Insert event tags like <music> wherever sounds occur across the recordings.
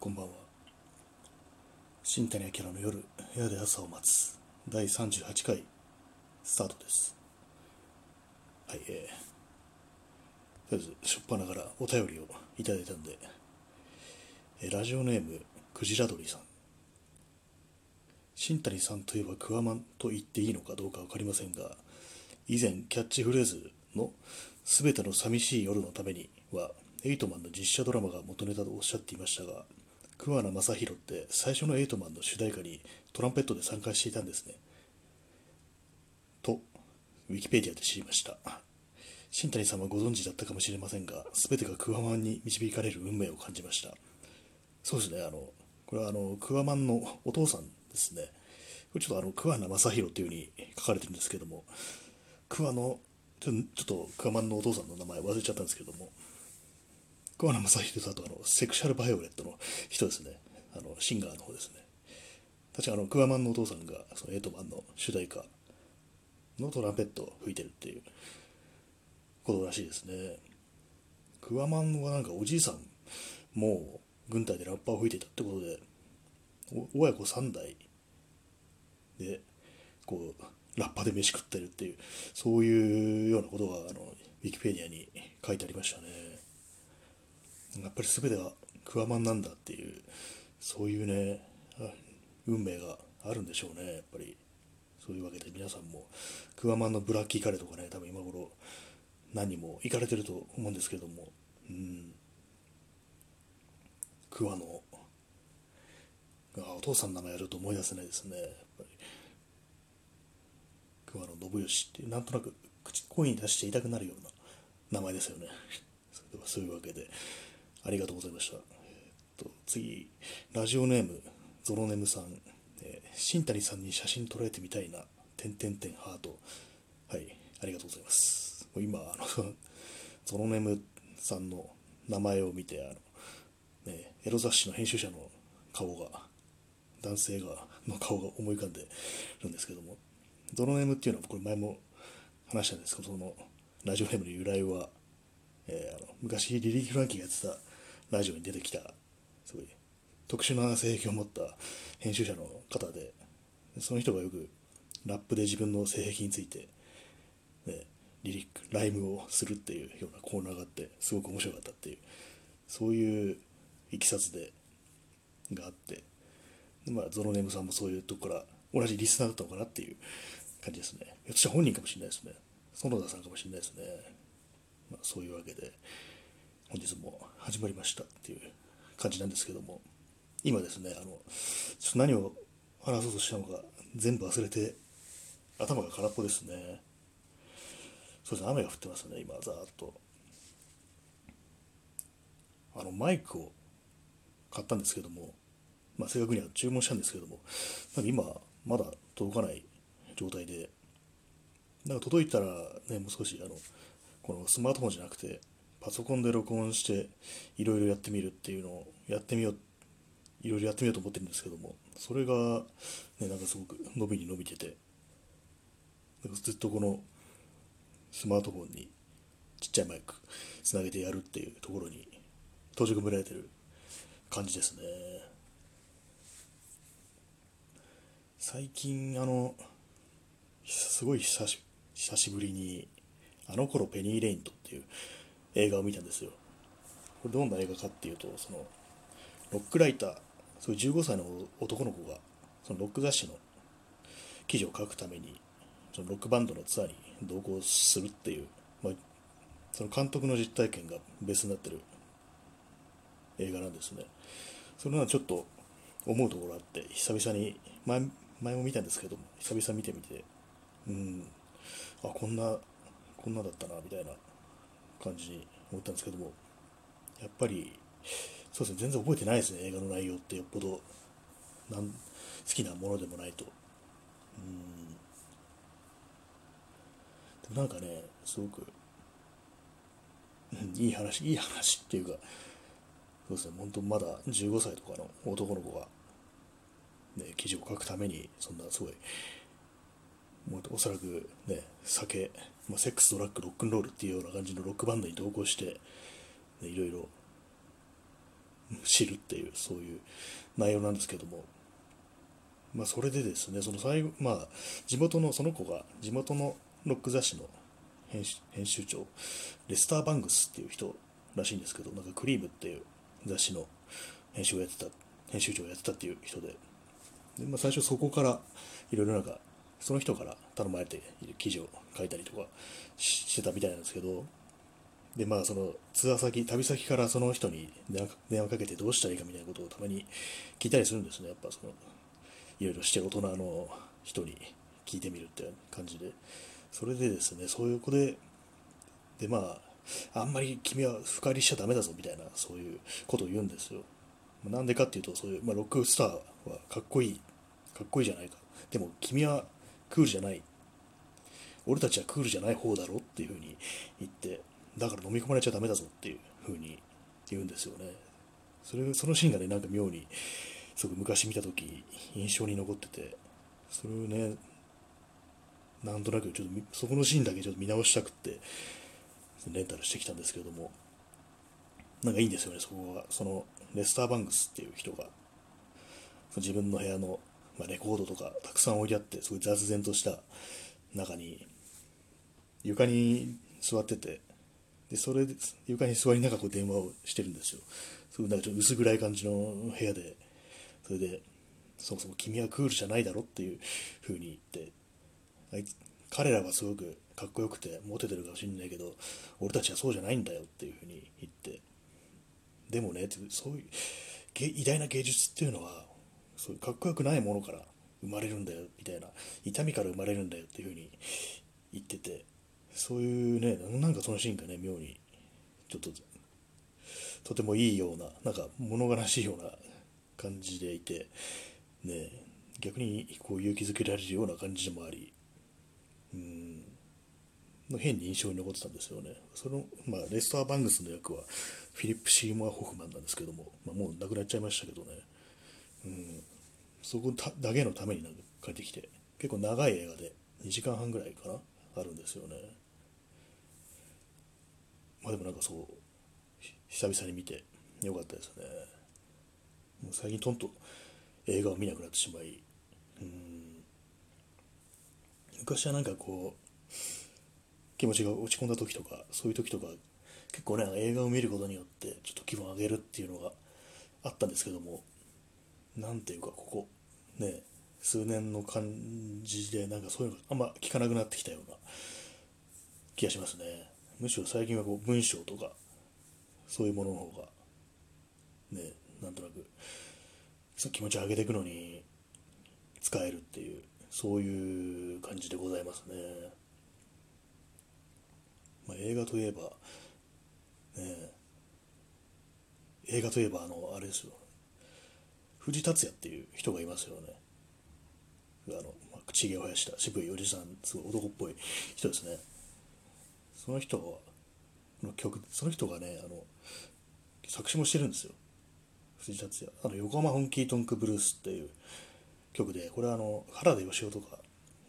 こんばんは。新谷明の夜部屋で朝を待つ。第38回スタートです。はいえー、とりあえずしょっぱなからお便りをいただいたんで、えーラジオネームクジラドリさん。新谷さんといえばクワマンと言っていいのかどうか分かりませんが以前キャッチフレーズの「すべての寂しい夜のために」はエイトマンの実写ドラマが元ネタとおっしゃっていましたが桑名正宏って最初のエイトマンの主題歌にトランペットで参加していたんですね。とウィキペディアで知りました。新谷さんはご存知だったかもしれませんが全てがクワマンに導かれる運命を感じました。そうですねあのこれはあのクワマンのお父さんですね。これちょっとあの桑名正宏というふうに書かれてるんですけども桑のちょっとクワマンのお父さんの名前忘れちゃったんですけども桑名正宏さんとあのセクシャルバイオレットの人ですね。あのシンガーの方ですね。確かあのクワマンのお父さんがそのエイトマンの主題歌のトランペットを吹いてるっていうことらしいですね。クワマンはなんかおじいさんも軍隊でラッパーを吹いてたってことで親子3代でこうラッパで飯食ってるっていうそういうようなことがあのウィキペディアに書いてありましたね。やっぱり全てはクワマンなんだっていうそういうね運命があるんでしょうねやっぱり。そういうわけで皆さんもクワマンのブラッキーカレーとかね多分今頃何人も行かれてると思うんですけどもうん。クワのあお父さんの名前やると思い出せないですねやっぱり。桑野信義ってなんとなく口声に出していたくなるような名前ですよね。<laughs> それではそういうわけで。ありがとうございました、えっと、次ラジオネームゾロネムさん、えー新谷さんに写真撮られてみたいな点点点ハート。はいありがとうございます。もう今あの <laughs> ゾロネムさんの名前を見てあの、ね、エロ雑誌の編集者の顔が男性がの顔が思い浮かんでるんですけどもゾロネムっていうのはこれ前も話したんですけどそのラジオネームの由来は、えーあの昔リリー・フランキーがやってたラジオに出てきたすごい特殊な性癖を持った編集者の方でその人がよくラップで自分の性癖について、ね、リリックライムをするっていうようなコーナーがあってすごく面白かったっていうそういういきさつでがあってまあ、ゾロネームさんもそういうとこから同じリスナーだったのかなっていう感じですね。ひょっとしたら本人かもしれないですね。園田さんかもしれないですね。まあ、そういうわけで、本日も始まりましたっていう感じなんですけども、今ですね、あの、ちょっと何を話そうとしたのか全部忘れて、頭が空っぽですね。そうですね、雨が降ってますね、今、ざーっと。あの、マイクを買ったんですけども、まあ、正確には注文したんですけども、なんか今、まだ届かない状態で、なんか届いたら、ね、もう少しあのこのスマートフォンじゃなくて、パソコンで録音して、いろいろやってみるっていうのをやってみよう、いろいろやってみようと思ってるんですけども、それが、ね、なんかすごく伸びに伸びてて、なんかずっとこのスマートフォンにちっちゃいマイクつなげてやるっていうところに閉じ込められてる感じですね。最近あのすごい久し久しぶりにあの頃ペニー・レイントっていう映画を見たんですよ。これどんな映画かっていうとそのロックライターそういう15歳の男の子がそのロック雑誌の記事を書くためにそのロックバンドのツアーに同行するっていう、まあ、その監督の実体験がベースになってる映画なんですね。それはちょっと思うところあって久々に前前も見たんですけども久々見てみてうんあこんなこんなだったなみたいな感じに思ったんですけどもやっぱりそうですね全然覚えてないですね映画の内容って。よっぽどなん好きなものでもないと。うん。でもなんかねすごく、いい話いい話っていうかそうですね本当まだ15歳とかの男の子がね、記事を書くためにそんなすごいもうおそらくね酒、ま、セックスドラッグロックンロールっていうような感じのロックバンドに同行して、ね、いろいろ知るっていうそういう内容なんですけども。まあそれでですねその最後まあ地元のその子が地元のロック雑誌の編集編集長レスター・バングスっていう人らしいんですけどなんかクリームっていう雑誌の編集をやってた編集長をやってたっていう人で。で、まあ、最初そこからいろいろなんかその人から頼まれて記事を書いたりとかしてたみたいなんですけどでまあそのツアー先旅先からその人に電話かけてどうしたらいいかみたいなことをたまに聞いたりするんですね。やっぱそのいろいろして大人の人に聞いてみるって感じで。それでですねそういう子ででまああんまり君は深入りしちゃダメだぞみたいなそういうことを言うんですよ。なんでかっていうとそういう、まあ、ロックスターはかっこいいかっこいいじゃないか。でも君はクールじゃない。俺たちはクールじゃない方だろっていうふうに言ってだから飲み込まれちゃダメだぞっていうふうに言うんですよね。それそのシーンがねなんか妙にすごく昔見た時印象に残っててそれをねなんとなくちょっとそこのシーンだけちょっと見直したくってレンタルしてきたんですけれどもなんかいいんですよねそこがそのレスター・バンクスっていう人が自分の部屋の、まあ、レコードとかたくさん置いてあってすごい雑然とした中に床に座っててでそれで床に座りながらこう電話をしてるんですよ。すごいなんかちょっと薄暗い感じの部屋でそれでそもそも君はクールじゃないだろっていう風に言ってあいつ彼らはすごくかっこよくてモテてるかもしれないけど俺たちはそうじゃないんだよっていう風に言ってでもねそういう偉大な芸術っていうのはそういうかっこよくないものから生まれるんだよみたいな。痛みから生まれるんだよっていう風に言ってて。そういうねなんかそのシーンがね妙にちょっととてもいいようななんか物悲しいような感じでいて。ね逆にこう勇気づけられるような感じでもあり。うん。変に印象に残ってたんですよね。その、まあ、レスター・バングスの役はフィリップ・シーモア・ホフマンなんですけども、まあ、もう亡くなっちゃいましたけどね、うん、そこだけのためになんか帰ってきて。結構長い映画で2時間半ぐらいかな？あるんですよね。まあでもなんかそう久々に見てよかったですね。もう最近とんと映画を見なくなってしまい。うん。昔はなんかこう気持ちが落ち込んだ時とかそういう時とか結構ね映画を見ることによってちょっと気分を上げるっていうのがあったんですけども。何ていうかここね数年の感じでなんかそういうのあんま聞かなくなってきたような気がしますね。むしろ最近はこう文章とかそういうものの方がねなんとなく気持ちを上げていくのに使えるっていうそういう感じでございますね、まあ、映画といえばね映画といえばあのあれですよ。藤達也っていう人がいますよね。あの、口毛を生やした渋いおじさんすごい男っぽい人ですね。その人の曲その人がねあの作詞もしてるんですよ。藤達也。あの横浜本気トンクブルースっていう曲でこれはあの原田芳雄とか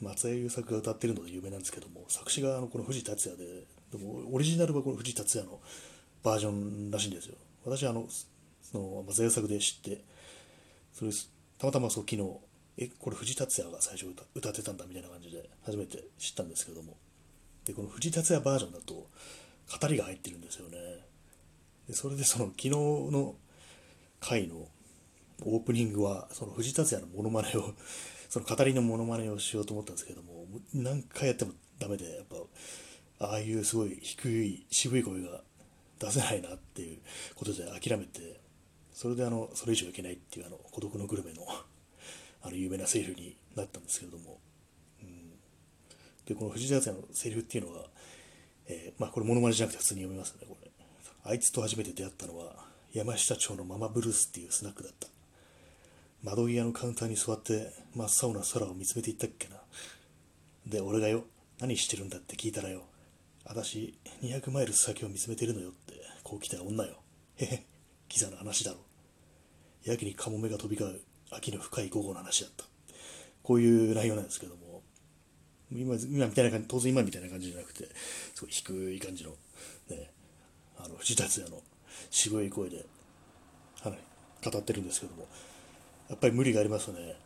松江優作が歌ってるので有名なんですけども作詞があのこの藤達也ででもオリジナルはこの藤達也のバージョンらしいんですよ。私あのその松江優作で知ってそれたまたまそう昨日えこれ藤達也が最初歌歌ってたんだみたいな感じで初めて知ったんですけども。でこの藤達也バージョンだと語りが入ってるんですよね。でそれでその昨日の回のオープニングはその藤達也のモノマネを <laughs> その語りのモノマネをしようと思ったんですけども何回やってもダメでやっぱああいうすごい低い渋い声が出せないなっていうことで諦めてそれであのそれ以上いけないっていうあの孤独のグルメの <laughs> あの有名なセリフになったんですけれども、うん、でこの藤田也のセリフっていうのは、えー、まあこれモノマネじゃなくて普通に読みますねこれ。あいつと初めて出会ったのは山下町のママブルースっていうスナックだった。窓際のカウンターに座って真っ青な空を見つめていったっけな。で俺がよ何してるんだって聞いたらよ私200マイル先を見つめてるのよってこう来た女よ。へへキザな話だろ。やけにカモメが飛び交う秋の深い午後の話だった。こういう内容なんですけども。今今みたいな感じ当然今みたいな感じじゃなくてすごい低い感じのねあの藤達也の渋い声で語ってるんですけども。やっぱり無理がありますね。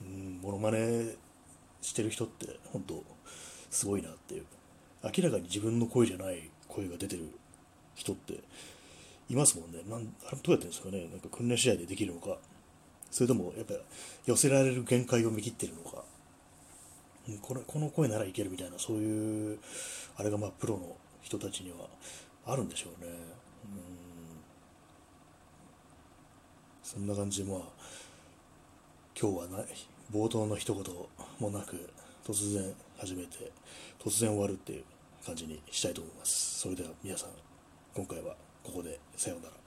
うんモノマネしてる人って本当すごいなっていう。明らかに自分の声じゃない声が出てる人っていますもんね。なんあれどうやってるんですかね。なんか訓練試合でできるのか。それともやっぱ寄せられる限界を見切ってるのか。これこの声ならいけるみたいなそういうあれがまあプロの人たちにはあるんでしょうね。うん。そんな感じでまあ今日はな冒頭の一言もなく突然始めて突然終わるっていう感じにしたいと思います。それでは皆さん今回はここでさようなら。